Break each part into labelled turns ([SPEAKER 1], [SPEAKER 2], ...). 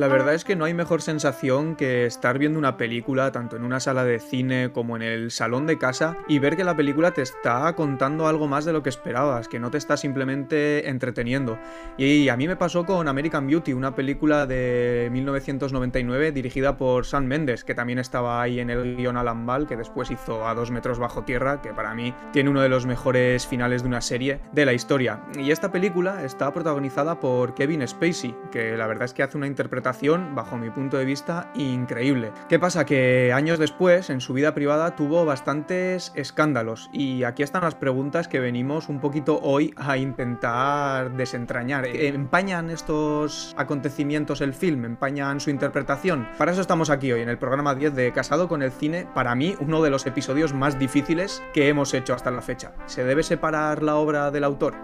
[SPEAKER 1] La verdad es que no hay mejor sensación que estar viendo una película tanto en una sala de cine como en el salón de casa y ver que la película te está contando algo más de lo que esperabas, que no te está simplemente entreteniendo. Y a mí me pasó con American Beauty, una película de 1999 dirigida por Sam Mendes, que también estaba ahí en el guion Alan Ball, que después hizo A dos metros bajo tierra, que para mí tiene uno de los mejores finales de una serie de la historia. Y esta película está protagonizada por Kevin Spacey, que la verdad es que hace una interpretación, bajo mi punto de vista, increíble. ¿Qué pasa? Que años después, en su vida privada, tuvo bastantes escándalos. Y aquí están las preguntas que venimos un poquito hoy a intentar desentrañar. ¿Empañan estos acontecimientos el film? ¿Empañan su interpretación? Para eso estamos aquí hoy, en el programa 10 de Casado con el Cine. Para mí, uno de los episodios más difíciles que hemos hecho hasta la fecha. ¿Se debe separar la obra del autor?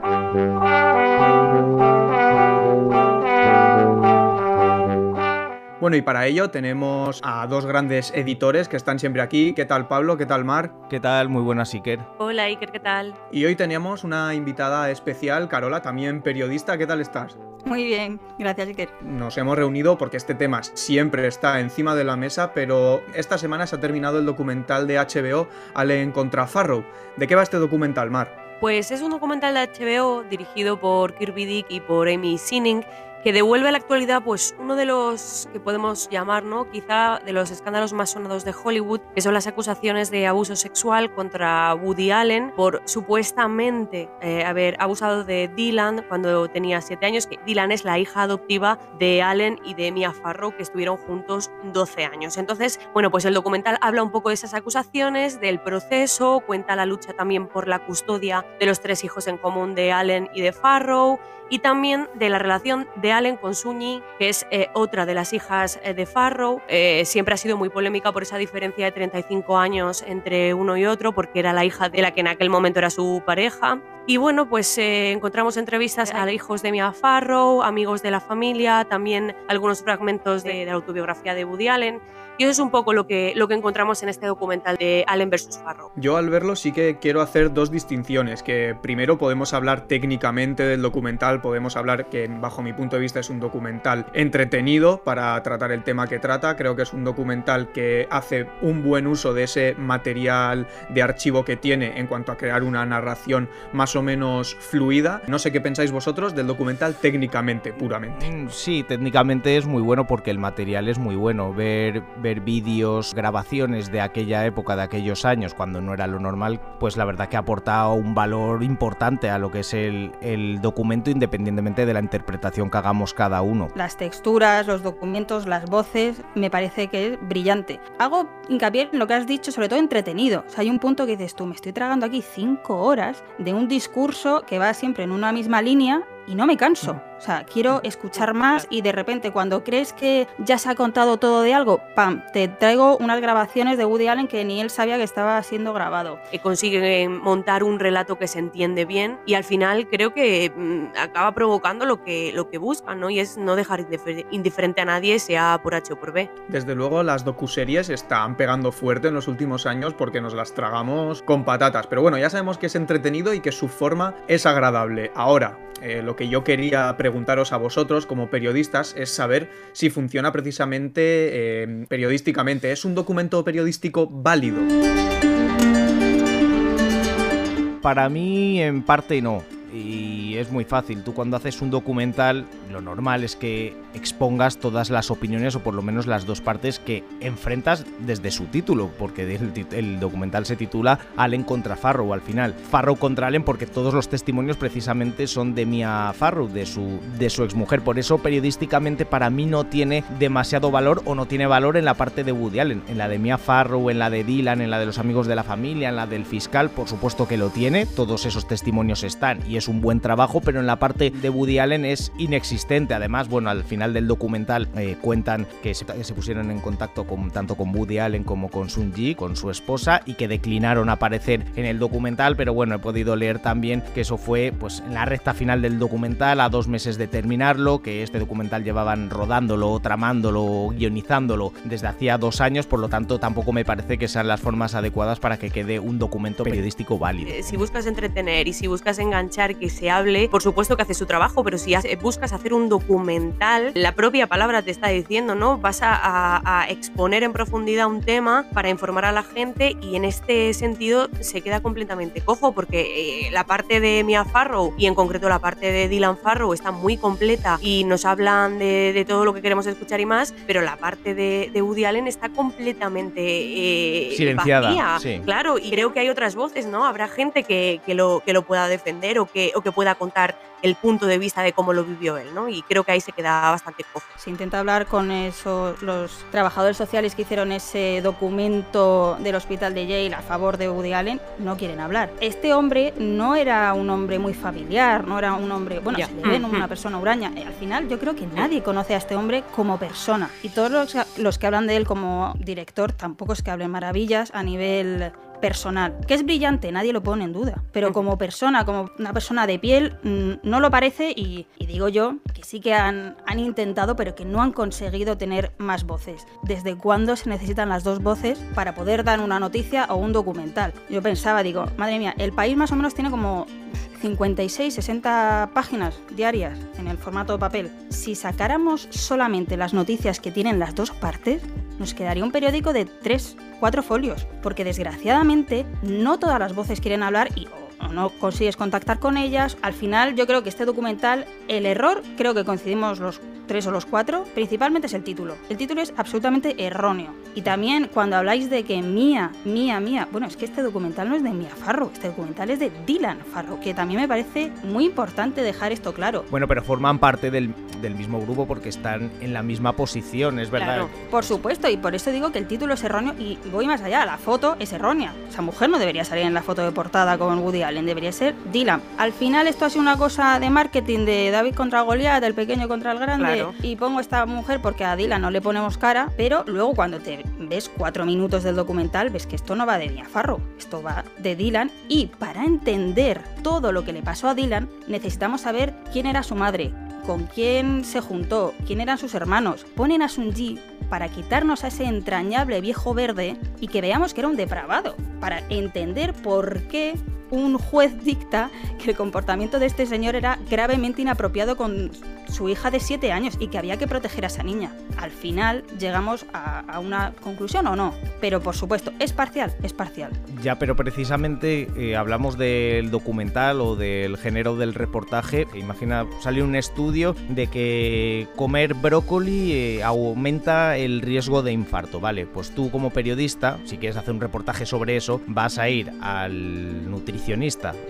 [SPEAKER 1] Bueno, y para ello tenemos a dos grandes editores que están siempre aquí. ¿Qué tal Pablo? ¿Qué tal Mar?
[SPEAKER 2] ¿Qué tal? Muy buenas, Iker.
[SPEAKER 3] Hola Iker, ¿qué tal?
[SPEAKER 1] Y hoy tenemos una invitada especial, Carola, también periodista. ¿Qué tal estás?
[SPEAKER 4] Muy bien, gracias Iker.
[SPEAKER 1] Nos hemos reunido porque este tema siempre está encima de la mesa, pero esta semana se ha terminado el documental de HBO Allen contra Farrow. ¿De qué va este documental, Mar?
[SPEAKER 3] Pues es un documental de HBO dirigido por Kirby Dick y por Amy Sinning que devuelve a la actualidad pues uno de los que podemos llamar, ¿no? quizá de los escándalos más sonados de Hollywood, que son las acusaciones de abuso sexual contra Woody Allen por supuestamente eh, haber abusado de Dylan cuando tenía 7 años, que Dylan es la hija adoptiva de Allen y de Mia Farrow, que estuvieron juntos 12 años. Entonces, bueno, pues el documental habla un poco de esas acusaciones, del proceso, cuenta la lucha también por la custodia de los tres hijos en común de Allen y de Farrow, y también de la relación de Allen con Sunyi, que es eh, otra de las hijas eh, de Farrow. Eh, siempre ha sido muy polémica por esa diferencia de 35 años entre uno y otro, porque era la hija de la que en aquel momento era su pareja. Y bueno, pues encontramos entrevistas a hijos de Mia Farrow, amigos de la familia, también algunos fragmentos de, de la autobiografía de Woody Allen. Y eso es un poco lo que, lo que encontramos en este documental de Allen vs. Farrow.
[SPEAKER 1] Yo al verlo sí que quiero hacer dos distinciones, que primero podemos hablar técnicamente del documental, podemos hablar que bajo mi punto de vista es un documental entretenido para tratar el tema que trata, creo que es un documental que hace un buen uso de ese material de archivo que tiene en cuanto a crear una narración más o menos fluida. No sé qué pensáis vosotros del documental técnicamente, puramente.
[SPEAKER 2] Mm, sí, técnicamente es muy bueno porque el material es muy bueno. Ver ver vídeos, grabaciones de aquella época, de aquellos años, cuando no era lo normal, pues la verdad que ha aportado un valor importante a lo que es el, el documento, independientemente de la interpretación que hagamos cada uno.
[SPEAKER 4] Las texturas, los documentos, las voces, me parece que es brillante. Hago hincapié en lo que has dicho, sobre todo entretenido. O sea, hay un punto que dices tú, me estoy tragando aquí cinco horas de un discurso que va siempre en una misma línea y no me canso. O sea, quiero escuchar más y de repente cuando crees que ya se ha contado todo de algo, ¡pam! Te traigo unas grabaciones de Woody Allen que ni él sabía que estaba siendo grabado.
[SPEAKER 3] Que consigue montar un relato que se entiende bien y al final creo que mm, acaba provocando lo que, lo que buscan, ¿no? Y es no dejar indiferente a nadie, sea por H o por B.
[SPEAKER 1] Desde luego las docuseries están pegando fuerte en los últimos años porque nos las tragamos con patatas. Pero bueno, ya sabemos que es entretenido y que su forma es agradable. Ahora, eh, lo que yo quería preguntaros a vosotros como periodistas es saber si funciona precisamente eh, periodísticamente. ¿Es un documento periodístico válido?
[SPEAKER 2] Para mí, en parte no. Y es muy fácil. Tú cuando haces un documental lo normal es que expongas todas las opiniones o por lo menos las dos partes que enfrentas desde su título, porque el, documental se titula Allen contra Farrow al final. Farrow contra Allen porque todos los testimonios precisamente son de Mia Farrow, de su, de su exmujer. Por eso periodísticamente para mí no tiene demasiado valor o no tiene valor en la parte de Woody Allen. En la de Mia Farrow, en la de Dylan, en la de los amigos de la familia, en la del fiscal, por supuesto que lo tiene. Todos esos testimonios están es un buen trabajo, pero en la parte de Woody Allen es inexistente. Además, bueno, al final del documental eh, cuentan que se, pusieron en contacto con, tanto con Woody Allen como con Sun Ji, con su esposa, y que declinaron aparecer en el documental, pero bueno, he podido leer también que eso fue pues en la recta final del documental, a dos meses de terminarlo, que este documental llevaban rodándolo, tramándolo, guionizándolo desde hacía dos años, por lo tanto tampoco me parece que sean las formas adecuadas para que quede un documento periodístico válido.
[SPEAKER 3] Eh, si buscas entretener y si buscas enganchar que se hable, por supuesto que hace su trabajo, pero si buscas hacer un documental, la propia palabra te está diciendo, ¿no? Vas a, exponer en profundidad un tema para informar a la gente y en este sentido se queda completamente cojo porque eh, la parte de Mia Farrow y en concreto la parte de Dylan Farrow está muy completa y nos hablan de, todo lo que queremos escuchar y más, pero la parte de, Woody Allen está completamente eh,
[SPEAKER 2] silenciada.
[SPEAKER 3] Claro, y creo que hay otras voces, ¿no? Habrá gente que, lo, que lo pueda defender o que, o que pueda contar el punto de vista de cómo lo vivió él, ¿no? Y creo que ahí se queda bastante cojo.
[SPEAKER 4] Se intenta hablar con esos, los trabajadores sociales que hicieron ese documento del hospital de Yale a favor de Woody Allen, no quieren hablar. Este hombre no era un hombre muy familiar, no era un hombre, bueno, se le ven una persona huraña. Al final yo creo que nadie conoce a este hombre como persona. Y todos los, los que hablan de él como director tampoco es que hablen maravillas a nivel personal, que es brillante, nadie lo pone en duda, pero como persona, como una persona de piel, mm, no lo parece y, digo yo que sí que han, han, intentado, pero que no han conseguido tener más voces. ¿Desde cuándo se necesitan las dos voces para poder dar una noticia o un documental? Yo pensaba, digo, madre mía, el país más o menos tiene como 56, 60 páginas diarias en el formato de papel. Si sacáramos solamente las noticias que tienen las dos partes, nos quedaría un periódico de 3, 4 folios, porque desgraciadamente no todas las voces quieren hablar y o no consigues contactar con ellas. Al final yo creo que este documental, el error, creo que coincidimos los tres o los cuatro, principalmente es el título. El título es absolutamente erróneo. Y también cuando habláis de que Mía, Mía, Mía, bueno, es que este documental no es de Mía Farro, este documental es de Dylan Farro, que también me parece muy importante dejar esto claro.
[SPEAKER 2] Bueno, pero forman parte del, mismo grupo porque están en la misma posición, es verdad. Claro,
[SPEAKER 4] por supuesto, y por eso digo que el título es erróneo y voy más allá, la foto es errónea. Esa mujer no debería salir en la foto de portada con Woody Allen, debería ser Dylan. Al final esto ha sido una cosa de marketing de David contra Goliath, del pequeño contra el grande. Y pongo esta mujer porque a Dylan no le ponemos cara, pero luego cuando te ves cuatro minutos del documental, ves que esto no va de Mia Farrow, esto va de Dylan. Y para entender todo lo que le pasó a Dylan, necesitamos saber quién era su madre, con quién se juntó, quién eran sus hermanos. Ponen a Sunji para quitarnos a ese entrañable viejo verde y que veamos que era un depravado, para entender por qué un juez dicta que el comportamiento de este señor era gravemente inapropiado con su hija de 7 años y que había que proteger a esa niña. Al final llegamos a, una conclusión o no, pero por supuesto, es parcial, es parcial.
[SPEAKER 2] Ya, pero precisamente eh, hablamos del documental o del género del reportaje. Imagina, salió un estudio de que comer brócoli eh, aumenta el riesgo de infarto, ¿vale? Pues tú como periodista, si quieres hacer un reportaje sobre eso, vas a ir al nutricionista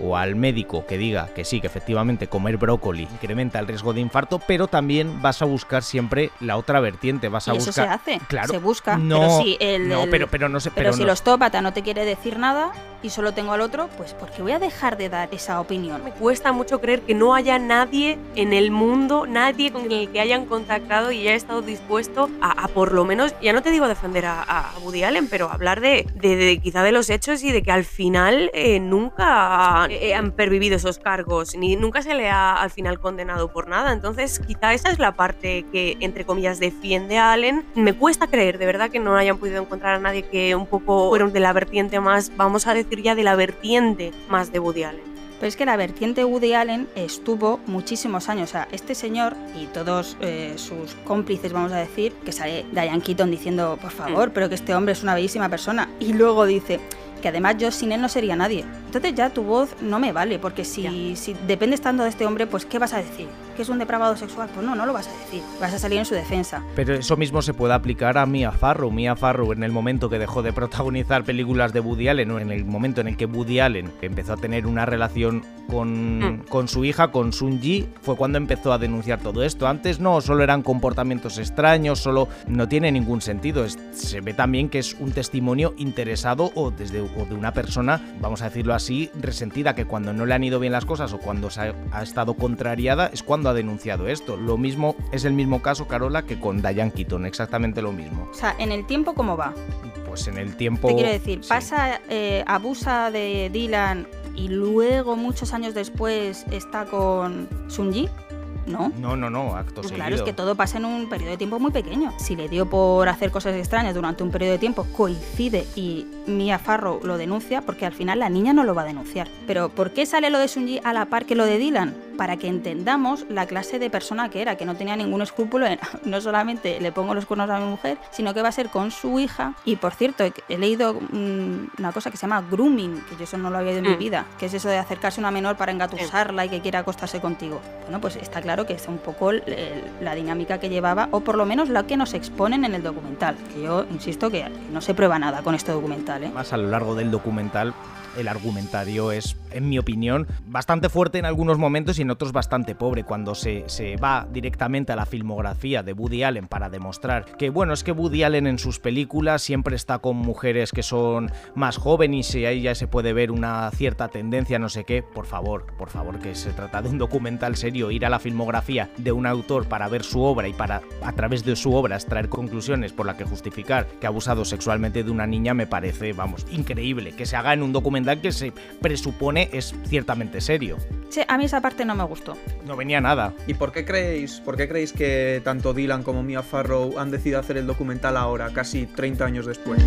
[SPEAKER 2] o al médico que diga que sí, que efectivamente comer brócoli incrementa el riesgo de infarto pero también vas a buscar siempre la otra vertiente. Vas a
[SPEAKER 4] y
[SPEAKER 2] buscar.
[SPEAKER 4] Eso se hace.
[SPEAKER 2] Claro.
[SPEAKER 4] Se busca.
[SPEAKER 2] No,
[SPEAKER 4] pero si el,
[SPEAKER 2] no, pero, pero no sé.
[SPEAKER 4] Pero, si el ostópata no te quiere decir nada y solo tengo al otro, pues porque voy a dejar de dar esa opinión.
[SPEAKER 3] Me cuesta mucho creer que no haya nadie en el mundo, nadie con el que hayan contactado y haya estado dispuesto a, por lo menos, ya no te digo defender a, a Woody Allen, pero hablar de, de, quizá de los hechos y de que al final eh, nunca eh, han pervivido esos cargos, ni nunca se le ha al final condenado por nada. Entonces, entonces, quizá esa es la parte que, entre comillas, defiende a Allen. Me cuesta creer, de verdad, que no hayan podido encontrar a nadie que un poco fueron de la vertiente más, vamos a decir ya, de la vertiente más de Woody Allen.
[SPEAKER 4] Pero es que la vertiente Woody Allen estuvo muchísimos años. O sea, este señor y todos eh, sus cómplices, vamos a decir, que sale Diane Keaton diciendo, por favor, mm. pero que este hombre es una bellísima persona. Y luego dice, que además yo sin él no sería nadie. Entonces ya tu voz no me vale, porque si, si dependes tanto de este hombre, pues ¿qué vas a decir? ¿Que es un depravado sexual? Pues no, no lo vas a decir. Vas a salir en su defensa.
[SPEAKER 2] Pero eso mismo se puede aplicar a Mia Farrow. Mia Farrow en el momento que dejó de protagonizar películas de Woody Allen, o en el momento en el que Woody Allen empezó a tener una relación con, mm. con su hija, con Sun Ji, fue cuando empezó a denunciar todo esto. Antes no, solo eran comportamientos extraños, solo no tiene ningún sentido. se ve también que es un testimonio interesado o desde o de una persona, vamos a decirlo así, resentida, que cuando no le han ido bien las cosas o cuando se ha, estado contrariada es cuando ha denunciado esto. Lo mismo es el mismo caso, Carola, que con Diane Keaton, exactamente lo mismo.
[SPEAKER 4] O sea, en el tiempo, ¿cómo va?
[SPEAKER 2] Pues en el tiempo.
[SPEAKER 4] Te quiero decir, pasa, eh, abusa de Dylan y luego, muchos años después, está con Sunji. ¿no?
[SPEAKER 2] No, no, no, acto
[SPEAKER 4] Pues claro, es que todo pasa en un periodo de tiempo muy pequeño. Si le dio por hacer cosas extrañas durante un periodo de tiempo, coincide y Mia Farrow lo denuncia, porque al final la niña no lo va a denunciar. Pero ¿por qué sale lo de Sunji a la par que lo de Dylan? Para que entendamos la clase de persona que era, que no tenía ningún escrúpulo en no solamente le pongo los cuernos a mi mujer, sino que va a ser con su hija. Y por cierto, he, leído mm, una cosa que se llama grooming, que yo eso no lo había oído en mi
[SPEAKER 3] Mm.
[SPEAKER 4] vida, que es eso de acercarse a una menor para engatusarla y que quiera acostarse contigo. Bueno, pues está claro que es un poco el- el- la dinámica que llevaba, o por lo menos la que nos exponen en el documental. Que yo insisto que no se prueba nada con este documental,
[SPEAKER 2] Más a lo largo del documental, el argumentario es, en mi opinión, bastante fuerte en algunos momentos y en otros bastante pobre. Cuando se, se va directamente a la filmografía de Woody Allen para demostrar que, bueno, es que Woody Allen en sus películas siempre está con mujeres que son más jóvenes y ahí ya se puede ver una cierta tendencia, no sé qué. Por favor, por favor, que se trata de un documental serio. Ir a la filmografía de un autor para ver su obra y para, a través de su obra, extraer conclusiones por las que justificar que ha abusado sexualmente de una niña me parece, vamos, increíble. Que se haga en un documental que se presupone es ciertamente serio.
[SPEAKER 4] Sí, a mí esa parte no me gustó.
[SPEAKER 2] No venía nada.
[SPEAKER 1] ¿Y por qué creéis, por qué creéis que tanto Dylan como Mia Farrow han decidido hacer el documental ahora, casi 30 años después?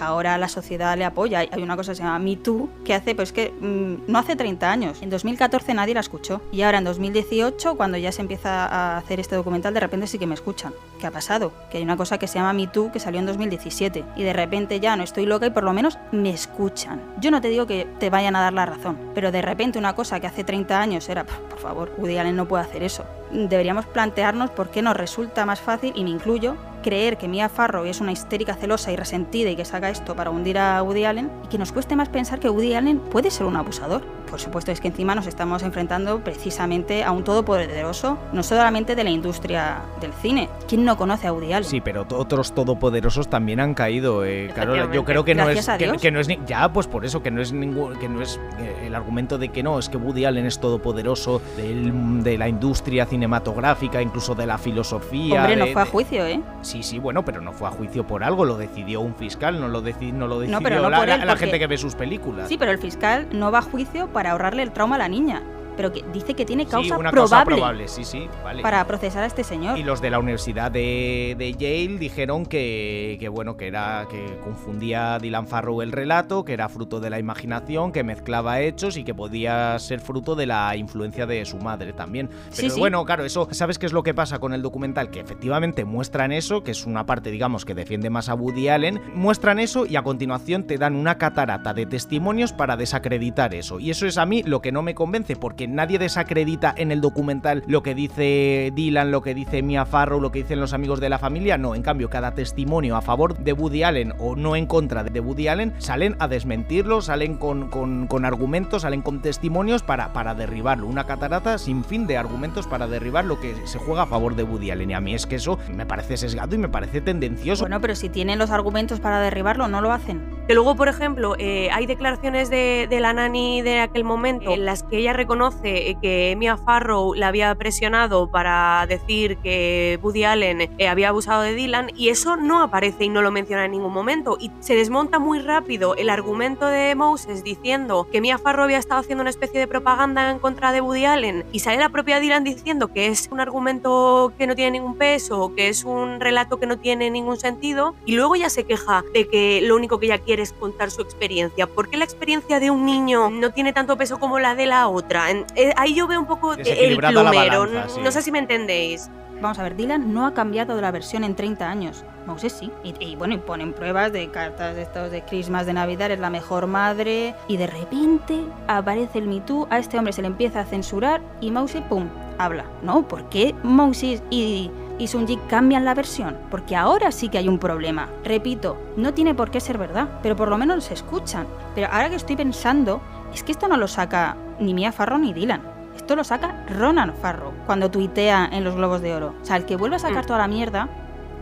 [SPEAKER 4] Ahora la sociedad le apoya. Hay una cosa que se llama Me Too, que hace, pues que mm, no hace 30 años. En 2014 nadie la escuchó. Y ahora en 2018, cuando ya se empieza a hacer este documental, de repente sí que me escuchan. ¿Qué ha pasado? Que hay una cosa que se llama Me Too, que salió en 2017. Y de repente ya no estoy loca y por lo menos me escuchan. Yo no te digo que te vayan a dar la razón, pero de repente una cosa que hace 30 años era, por favor, Woody Allen no puede hacer eso. Deberíamos plantearnos por qué nos resulta más fácil, y me incluyo, creer que Mia Farrow es una histérica celosa y resentida y que saca esto para hundir a Woody Allen y que nos cueste más pensar que Woody Allen puede ser un abusador. Por supuesto es que encima nos estamos enfrentando precisamente a un todopoderoso, no solamente de la industria del cine. ¿Quién no conoce a Woody Allen?
[SPEAKER 2] Sí, pero otros todopoderosos también han caído. eh, Carola. yo creo que no
[SPEAKER 4] Gracias
[SPEAKER 2] es que, no es ni- ya pues por eso que no es ningún que no es eh, el argumento de que no es que Woody Allen es todopoderoso del- de la industria cinematográfica, incluso de la filosofía.
[SPEAKER 4] Hombre, no fue a juicio, ¿eh?
[SPEAKER 2] Sí, sí, bueno, pero no fue a juicio por algo, lo decidió un fiscal, no lo, deci- no lo decidió
[SPEAKER 4] pero no
[SPEAKER 2] la,
[SPEAKER 4] por
[SPEAKER 2] la-
[SPEAKER 4] él,
[SPEAKER 2] la
[SPEAKER 4] porque-
[SPEAKER 2] gente que ve sus películas.
[SPEAKER 4] Sí, pero el fiscal no va a juicio para ahorrarle el trauma a la niña, pero que dice que tiene
[SPEAKER 2] Sí,
[SPEAKER 4] causa
[SPEAKER 2] una
[SPEAKER 4] probable,
[SPEAKER 2] causa probable, sí, sí, vale.
[SPEAKER 4] para procesar a este señor.
[SPEAKER 2] Y los de la Universidad de, de Yale dijeron que, que, bueno, que era que confundía Dylan Farrow el relato, que era fruto de la imaginación, que mezclaba hechos y que podía ser fruto de la influencia de su madre también.
[SPEAKER 4] Sí,
[SPEAKER 2] Pero
[SPEAKER 4] sí.
[SPEAKER 2] bueno, claro, eso, ¿sabes qué es lo que pasa con el documental? Que efectivamente muestran eso, que es una parte, digamos, que defiende más a Woody Allen, muestran eso y a continuación te dan una catarata de testimonios para desacreditar eso. Y eso es a mí lo que no me convence, porque nadie desacredita en el documental lo que dice Dylan, lo que dice Mia Farrow, lo que dicen los amigos de la familia. No, en cambio, cada testimonio a favor de Woody Allen o no en contra de Woody Allen salen a desmentirlo, salen con, con- con argumentos, salen con testimonios para, para derribarlo. Una catarata sin fin de argumentos para derribar lo que se juega a favor de Woody Allen. Y a mí es que eso me parece sesgado y me parece tendencioso.
[SPEAKER 4] Bueno, pero si tienen los argumentos para derribarlo, no lo hacen.
[SPEAKER 3] Que luego, por ejemplo, eh, hay declaraciones de, de la nani de aquel momento en las que ella reconoce eh, que Mia Farrow la había presionado para decir que Woody Allen eh, había abusado de Dylan y eso no aparece y no lo menciona en ningún momento. Y se desmonta muy rápido el argumento de Moses diciendo que Mia Farrow había estado haciendo una especie de propaganda en contra de Woody Allen y sale la propia Dylan diciendo que es un argumento que no tiene ningún peso, que es un relato que no tiene ningún sentido y luego ya se queja de que lo único que ella quiere es contar su experiencia. ¿Por qué la experiencia de un niño no tiene tanto peso como la de la otra? Eh, ahí yo veo un poco el plumero,
[SPEAKER 2] balanza, sí.
[SPEAKER 3] no sé si me entendéis.
[SPEAKER 4] Vamos a ver, Dylan no ha cambiado de la versión en 30 años. Moses sí. Y, y bueno, y ponen pruebas de cartas de estos de Christmas de Navidad, es la mejor madre. Y de repente aparece el Me Too, a este hombre se le empieza a censurar y Moses, pum, habla. No, ¿por qué Moses y, y Sunji cambian la versión? Porque ahora sí que hay un problema. Repito, no tiene por qué ser verdad, pero por lo menos se escuchan. Pero ahora que estoy pensando, es que esto no lo saca ni Mia Farrow ni Dylan. Esto lo saca Ronan Farrow cuando tuitea en los Globos de Oro. O sea, el que vuelve a sacar
[SPEAKER 3] Mm.
[SPEAKER 4] toda la mierda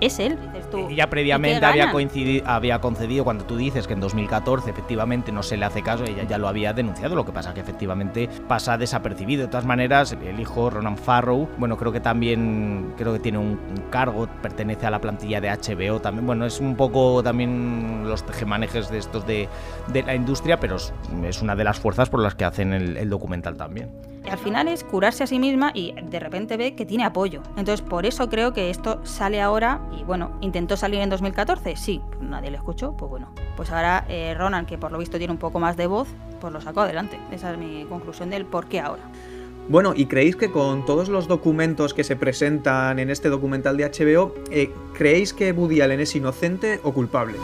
[SPEAKER 4] es él.
[SPEAKER 2] Ella previamente había, coincidido, había concedido, cuando tú dices que en 2014 efectivamente no se le hace caso, ella ya lo había denunciado, lo que pasa que efectivamente pasa desapercibido. De todas maneras, el hijo Ronan Farrow, bueno, creo que también creo que tiene un, cargo, pertenece a la plantilla de HBO también. Bueno, es un poco también los tejemanejes de estos de, la industria, pero es, una de las fuerzas por las que hacen el documental también
[SPEAKER 4] al final es curarse a sí misma y de repente ve que tiene apoyo. Entonces, por eso creo que esto sale ahora y bueno, intentó salir en 2014, sí, nadie le escuchó, pues bueno, pues ahora eh, Ronan, que por lo visto tiene un poco más de voz, pues lo sacó adelante. Esa es mi conclusión del por qué ahora.
[SPEAKER 1] Bueno, ¿y creéis que con todos los documentos que se presentan en este documental de HBO, eh, creéis que Woody Allen es inocente o culpable?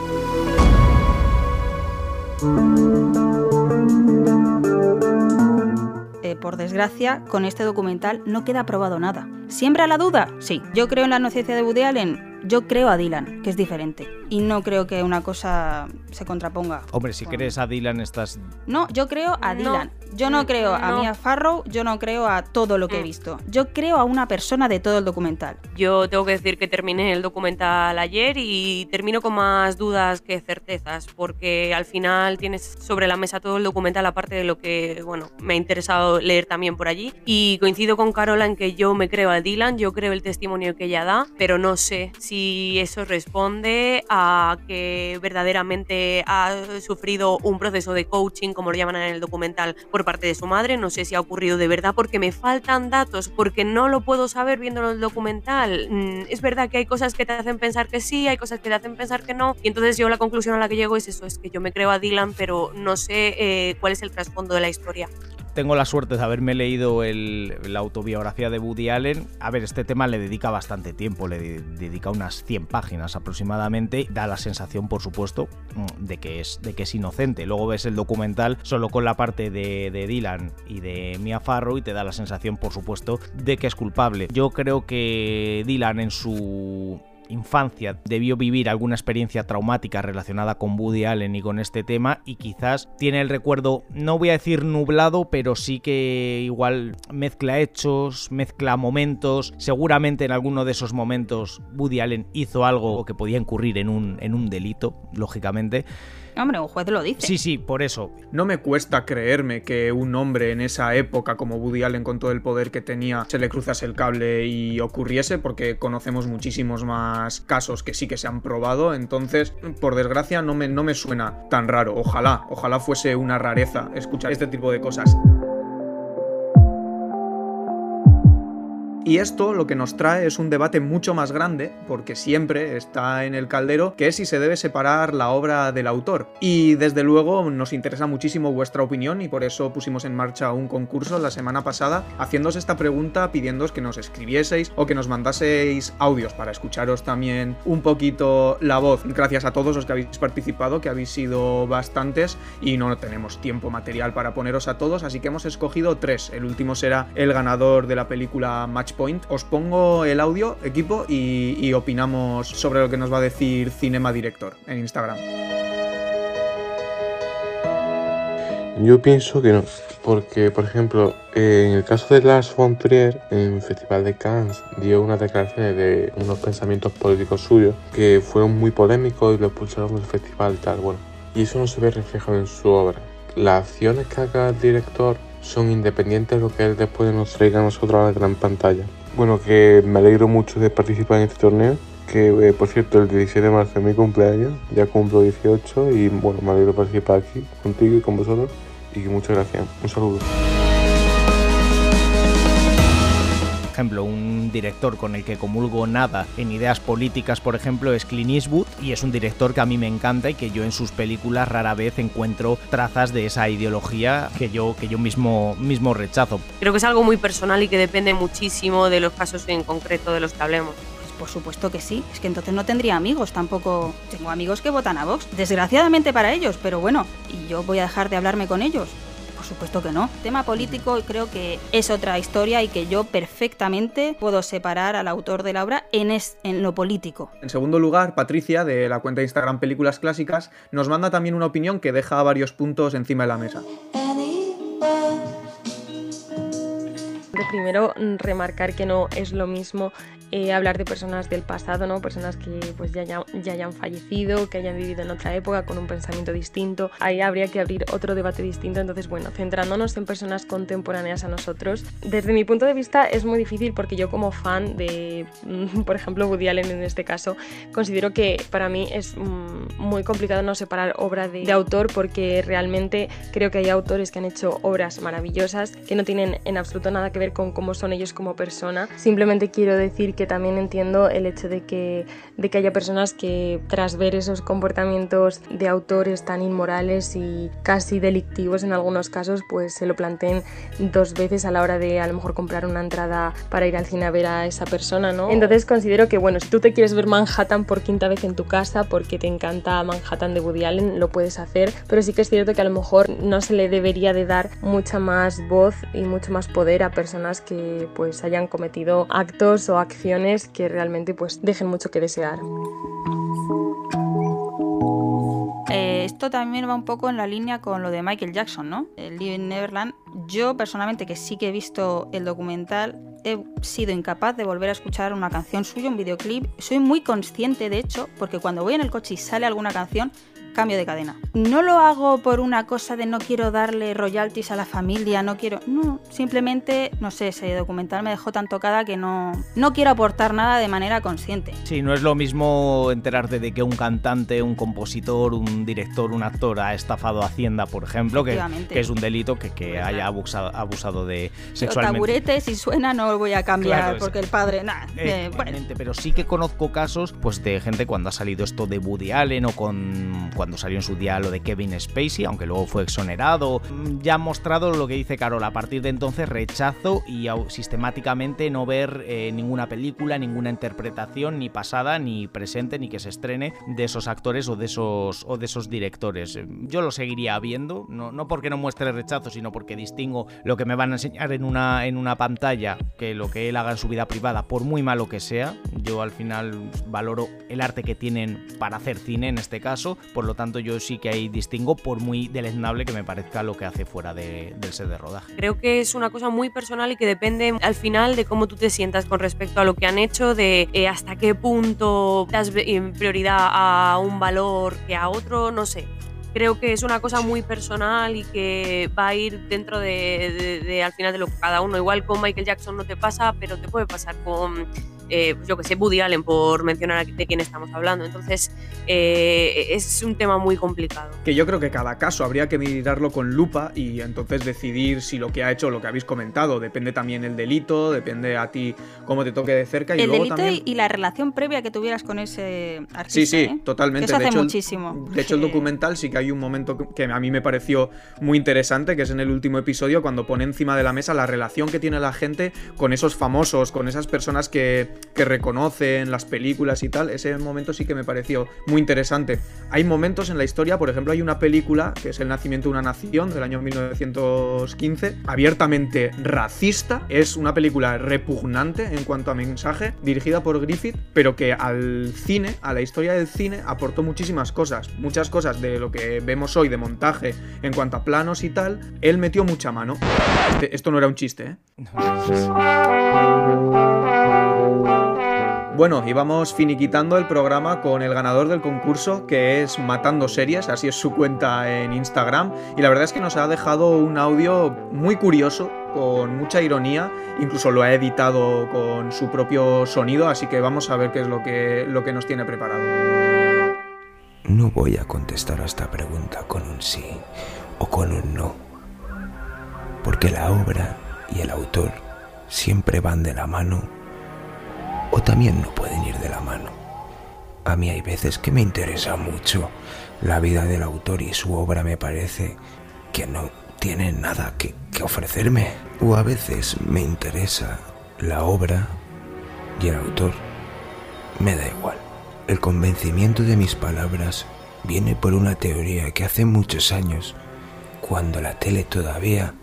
[SPEAKER 4] Por desgracia, con este documental no queda probado nada. ¿Siembra la duda? Sí. Yo creo en la inocencia de Woody Allen. Yo creo a Dylan, que es diferente. Y no creo que una cosa se contraponga.
[SPEAKER 2] Hombre, si crees a Dylan estás...
[SPEAKER 4] No, yo creo a Dylan. Yo no creo a Mia Farrow, yo no creo a todo lo que he visto. Yo creo a una persona de todo el documental.
[SPEAKER 3] Yo tengo que decir que terminé el documental ayer y termino con más dudas que certezas, porque al final tienes sobre la mesa todo el documental, aparte de lo que, bueno, me ha interesado leer también por allí. Y coincido con Carola en que yo me creo a Dylan, yo creo el testimonio que ella da, pero no sé si eso responde a que verdaderamente ha sufrido un proceso de coaching, como lo llaman en el documental, por parte de su madre. No sé si ha ocurrido de verdad porque me faltan datos, porque no lo puedo saber viendo el documental. Mm, es verdad que hay cosas que te hacen pensar que sí, hay cosas que te hacen pensar que no. Y entonces yo la conclusión a la que llego es eso, es que yo me creo a Dylan, pero no sé eh, cuál es el trasfondo de la historia
[SPEAKER 2] tengo la suerte de haberme leído la autobiografía de Woody Allen. A ver, este tema le dedica bastante tiempo, le dedica unas 100 páginas aproximadamente. Da la sensación, por supuesto, mm, de que es, de que es inocente. Luego ves el documental solo con la parte de, de Dylan y de Mia Farrow y te da la sensación, por supuesto, de que es culpable. Yo creo que Dylan en su infancia debió vivir alguna experiencia traumática relacionada con Woody Allen y con este tema y quizás tiene el recuerdo, no voy a decir nublado, pero sí que igual mezcla hechos, mezcla momentos, seguramente en alguno de esos momentos Woody Allen hizo algo que podía incurrir en un, en un delito, lógicamente.
[SPEAKER 4] Hombre, un juez lo dice.
[SPEAKER 2] Sí, sí, por eso.
[SPEAKER 1] No me cuesta creerme que un hombre en esa época, como Woody Allen, con todo el poder que tenía, se le cruzase el cable y ocurriese, porque conocemos muchísimos más casos que sí que se han probado. Entonces, por desgracia, no me, no me suena tan raro. Ojalá, ojalá fuese una rareza escuchar este tipo de cosas. Y esto lo que nos trae es un debate mucho más grande, porque siempre está en el caldero, que es si se debe separar la obra del autor. Y desde luego nos interesa muchísimo vuestra opinión y por eso pusimos en marcha un concurso la semana pasada haciéndoos esta pregunta, pidiéndoos que nos escribieseis o que nos mandaseis audios para escucharos también un poquito la voz. Gracias a todos los que habéis participado, que habéis sido bastantes y no tenemos tiempo material para poneros a todos, así que hemos escogido tres. El último será el ganador de la película Match Point. Os pongo el audio, equipo, y, opinamos sobre lo que nos va a decir Cinema Director en Instagram.
[SPEAKER 5] Yo pienso que no, porque por ejemplo, en el caso de Lars von Trier, en el Festival de Cannes, dio unas declaraciones de unos pensamientos políticos suyos que fueron muy polémicos y lo expulsaron del festival y tal, bueno. Y eso no se ve reflejado en su obra. Las acciones que haga el director son independientes de lo que él después nos traiga a nosotros a la gran pantalla. Bueno, que me alegro mucho de participar en este torneo, que eh, por cierto el 17 de marzo es mi cumpleaños, ya cumplo 18 y bueno, me alegro de participar aquí contigo y con vosotros y muchas gracias. Un saludo.
[SPEAKER 2] Ejemplo, un director con el que comulgo nada en ideas políticas, por ejemplo, es Clint Eastwood, y es un director que a mí me encanta y que yo en sus películas rara vez encuentro trazas de esa ideología que yo, que yo mismo, mismo rechazo.
[SPEAKER 3] Creo que es algo muy personal y que depende muchísimo de los casos en concreto de los que hablemos.
[SPEAKER 4] Pues por supuesto que sí. Es que entonces no tendría amigos tampoco. Tengo amigos que votan a Vox. Desgraciadamente para ellos, pero bueno, y yo voy a dejar de hablarme con ellos supuesto que no. tema político creo que es otra historia y que yo perfectamente puedo separar al autor de la obra en, en lo político.
[SPEAKER 1] En segundo lugar, Patricia, de la cuenta de Instagram Películas Clásicas, nos manda también una opinión que deja varios puntos encima de la mesa.
[SPEAKER 6] Primero, remarcar que no es lo mismo eh, hablar de personas del pasado, ¿no? Personas que pues ya, ya, ya hayan fallecido, que hayan vivido en otra época con un pensamiento distinto. Ahí habría que abrir otro debate distinto. Entonces, bueno, centrándonos en personas contemporáneas a nosotros, desde mi punto de vista es muy difícil porque yo como fan de, por ejemplo, Woody Allen en este caso, considero que para mí es mm, muy complicado no separar obra de, de autor porque realmente creo que hay autores que han hecho obras maravillosas que no tienen en absoluto nada que ver con cómo son ellos como persona. Simplemente quiero decir que también entiendo el hecho de que, de que haya personas que tras ver esos comportamientos de autores tan inmorales y casi delictivos en algunos casos, pues se lo planteen dos veces a la hora de a lo mejor comprar una entrada para ir al cine a ver a esa persona, ¿no? Entonces considero que, bueno, si tú te quieres ver Manhattan por quinta vez en tu casa porque te encanta Manhattan de Woody Allen, lo puedes hacer, pero sí que es cierto que a lo mejor no se le debería de dar mucha más voz y mucho más poder a personas que pues hayan cometido actos o acciones que realmente pues dejen mucho que desear.
[SPEAKER 4] Eh, esto también va un poco en la línea con lo de Michael Jackson, ¿no? El Living Neverland. Yo personalmente, que sí que he visto el documental, he sido incapaz de volver a escuchar una canción suya, un videoclip. Soy muy consciente, de hecho, porque cuando voy en el coche y sale alguna canción, cambio de cadena. No lo hago por una cosa de no quiero darle royalties a la familia, no quiero. No, simplemente, no sé, ese documental me dejó tan tocada que no, no quiero aportar nada de manera consciente.
[SPEAKER 2] Sí, no es lo mismo enterarte de que un cantante, un compositor, un director, un actor ha estafado a Hacienda, por ejemplo, que, que es un delito que, que haya abusado, abusado de sexualmente.
[SPEAKER 4] El taburete, si suena, no lo voy a cambiar claro, porque el padre. Nada.
[SPEAKER 2] Eh, bueno. Pero sí que conozco casos pues de gente cuando ha salido esto de Woody Allen o con cuando salió en su día lo de Kevin Spacey, aunque luego fue exonerado, ya ha mostrado lo que dice Carol, a partir de entonces rechazo y sistemáticamente no ver eh, ninguna película, ninguna interpretación, ni pasada, ni presente, ni que se estrene de esos actores o de esos, o de esos directores. Yo lo seguiría viendo, no, no porque no muestre rechazo, sino porque distingo lo que me van a enseñar en una, en una pantalla que lo que él haga en su vida privada, por muy malo que sea. Yo al final valoro el arte que tienen para hacer cine en este caso, por lo tanto yo sí que ahí distingo por muy deleznable que me parezca lo que hace fuera de, del set de rodaje.
[SPEAKER 3] Creo que es una cosa muy personal y que depende al final de cómo tú te sientas con respecto a lo que han hecho, de eh, hasta qué punto das prioridad a un valor que a otro, no sé creo que es una cosa muy personal y que va a ir dentro de, de, de, al final de lo que cada uno. Igual con Michael Jackson no te pasa, pero te puede pasar con eh, yo que sé, Woody Allen, por mencionar de quién estamos hablando. Entonces, eh, es un tema muy complicado.
[SPEAKER 1] Que yo creo que cada caso habría que mirarlo con lupa y entonces decidir si lo que ha hecho, lo que habéis comentado, depende también el delito, depende a ti cómo te toque de cerca. Y
[SPEAKER 4] el
[SPEAKER 1] luego
[SPEAKER 4] delito
[SPEAKER 1] también...
[SPEAKER 4] y la relación previa que tuvieras con ese artista.
[SPEAKER 1] Sí, sí,
[SPEAKER 4] ¿eh?
[SPEAKER 1] totalmente.
[SPEAKER 4] Eso hace
[SPEAKER 1] de hecho,
[SPEAKER 4] muchísimo.
[SPEAKER 1] El, de hecho, el documental sí que hay un momento que a mí me pareció muy interesante, que es en el último episodio, cuando pone encima de la mesa la relación que tiene la gente con esos famosos, con esas personas que, que reconocen las películas y tal. Ese momento sí que me pareció muy interesante. Hay momentos en la historia, por ejemplo, hay una película que es El nacimiento de una nación del año 1915, abiertamente racista. Es una película repugnante en cuanto a mensaje, dirigida por Griffith, pero que al cine, a la historia del cine, aportó muchísimas cosas. Muchas cosas de lo que vemos hoy de montaje en cuanto a planos y tal. Él metió mucha mano. Este, esto no era un chiste, ¿eh? Bueno, y vamos finiquitando el programa con el ganador del concurso, que es Matando Series, así es su cuenta en Instagram. Y la verdad es que nos ha dejado un audio muy curioso, con mucha ironía, incluso lo ha editado con su propio sonido, así que vamos a ver qué es lo que, lo que nos tiene preparado.
[SPEAKER 7] No voy a contestar a esta pregunta con un sí o con un no, porque la obra y el autor siempre van de la mano o también no pueden ir de la mano. A mí hay veces que me interesa mucho la vida del autor y su obra me parece que no tiene nada que, ofrecerme. O a veces me interesa la obra y el autor. Me da igual. El convencimiento de mis palabras viene por una teoría que hace muchos años, cuando la tele todavía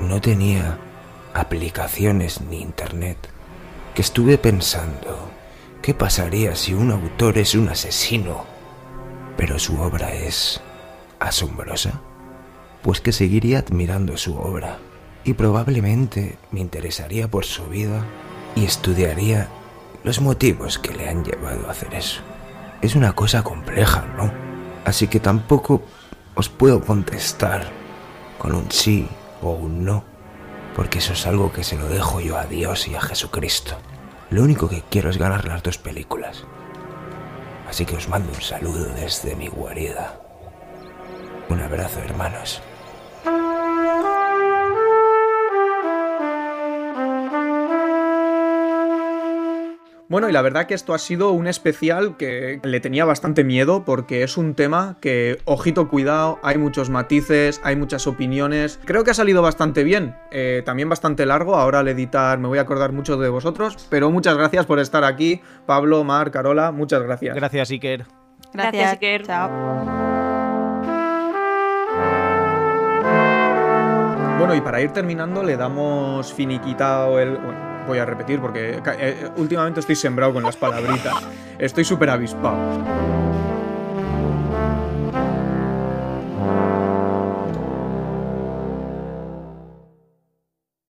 [SPEAKER 7] no tenía aplicaciones ni internet, que estuve pensando, ¿qué pasaría si un autor es un asesino, pero su obra es asombrosa? Pues que seguiría admirando su obra y probablemente me interesaría por su vida y estudiaría los motivos que le han llevado a hacer eso. Es una cosa compleja, ¿no? Así que tampoco os puedo contestar con un sí o un no, porque eso es algo que se lo dejo yo a Dios y a Jesucristo. Lo único que quiero es ganar las dos películas. Así que os mando un saludo desde mi guarida. Un abrazo, hermanos.
[SPEAKER 1] Bueno, y la verdad que esto ha sido un especial que le tenía bastante miedo porque es un tema que, ojito, cuidado, hay muchos matices, hay muchas opiniones. Creo que ha salido bastante bien, eh, también bastante largo, ahora al editar me voy a acordar mucho de vosotros, pero muchas gracias por estar aquí, Pablo, Mar, Carola, muchas gracias.
[SPEAKER 2] Gracias, Iker.
[SPEAKER 3] Gracias, Iker.
[SPEAKER 4] Chao.
[SPEAKER 1] Bueno, y para ir terminando le damos finiquitado el... Bueno, voy a repetir porque eh, últimamente estoy sembrado con las palabritas. Estoy súper avispado.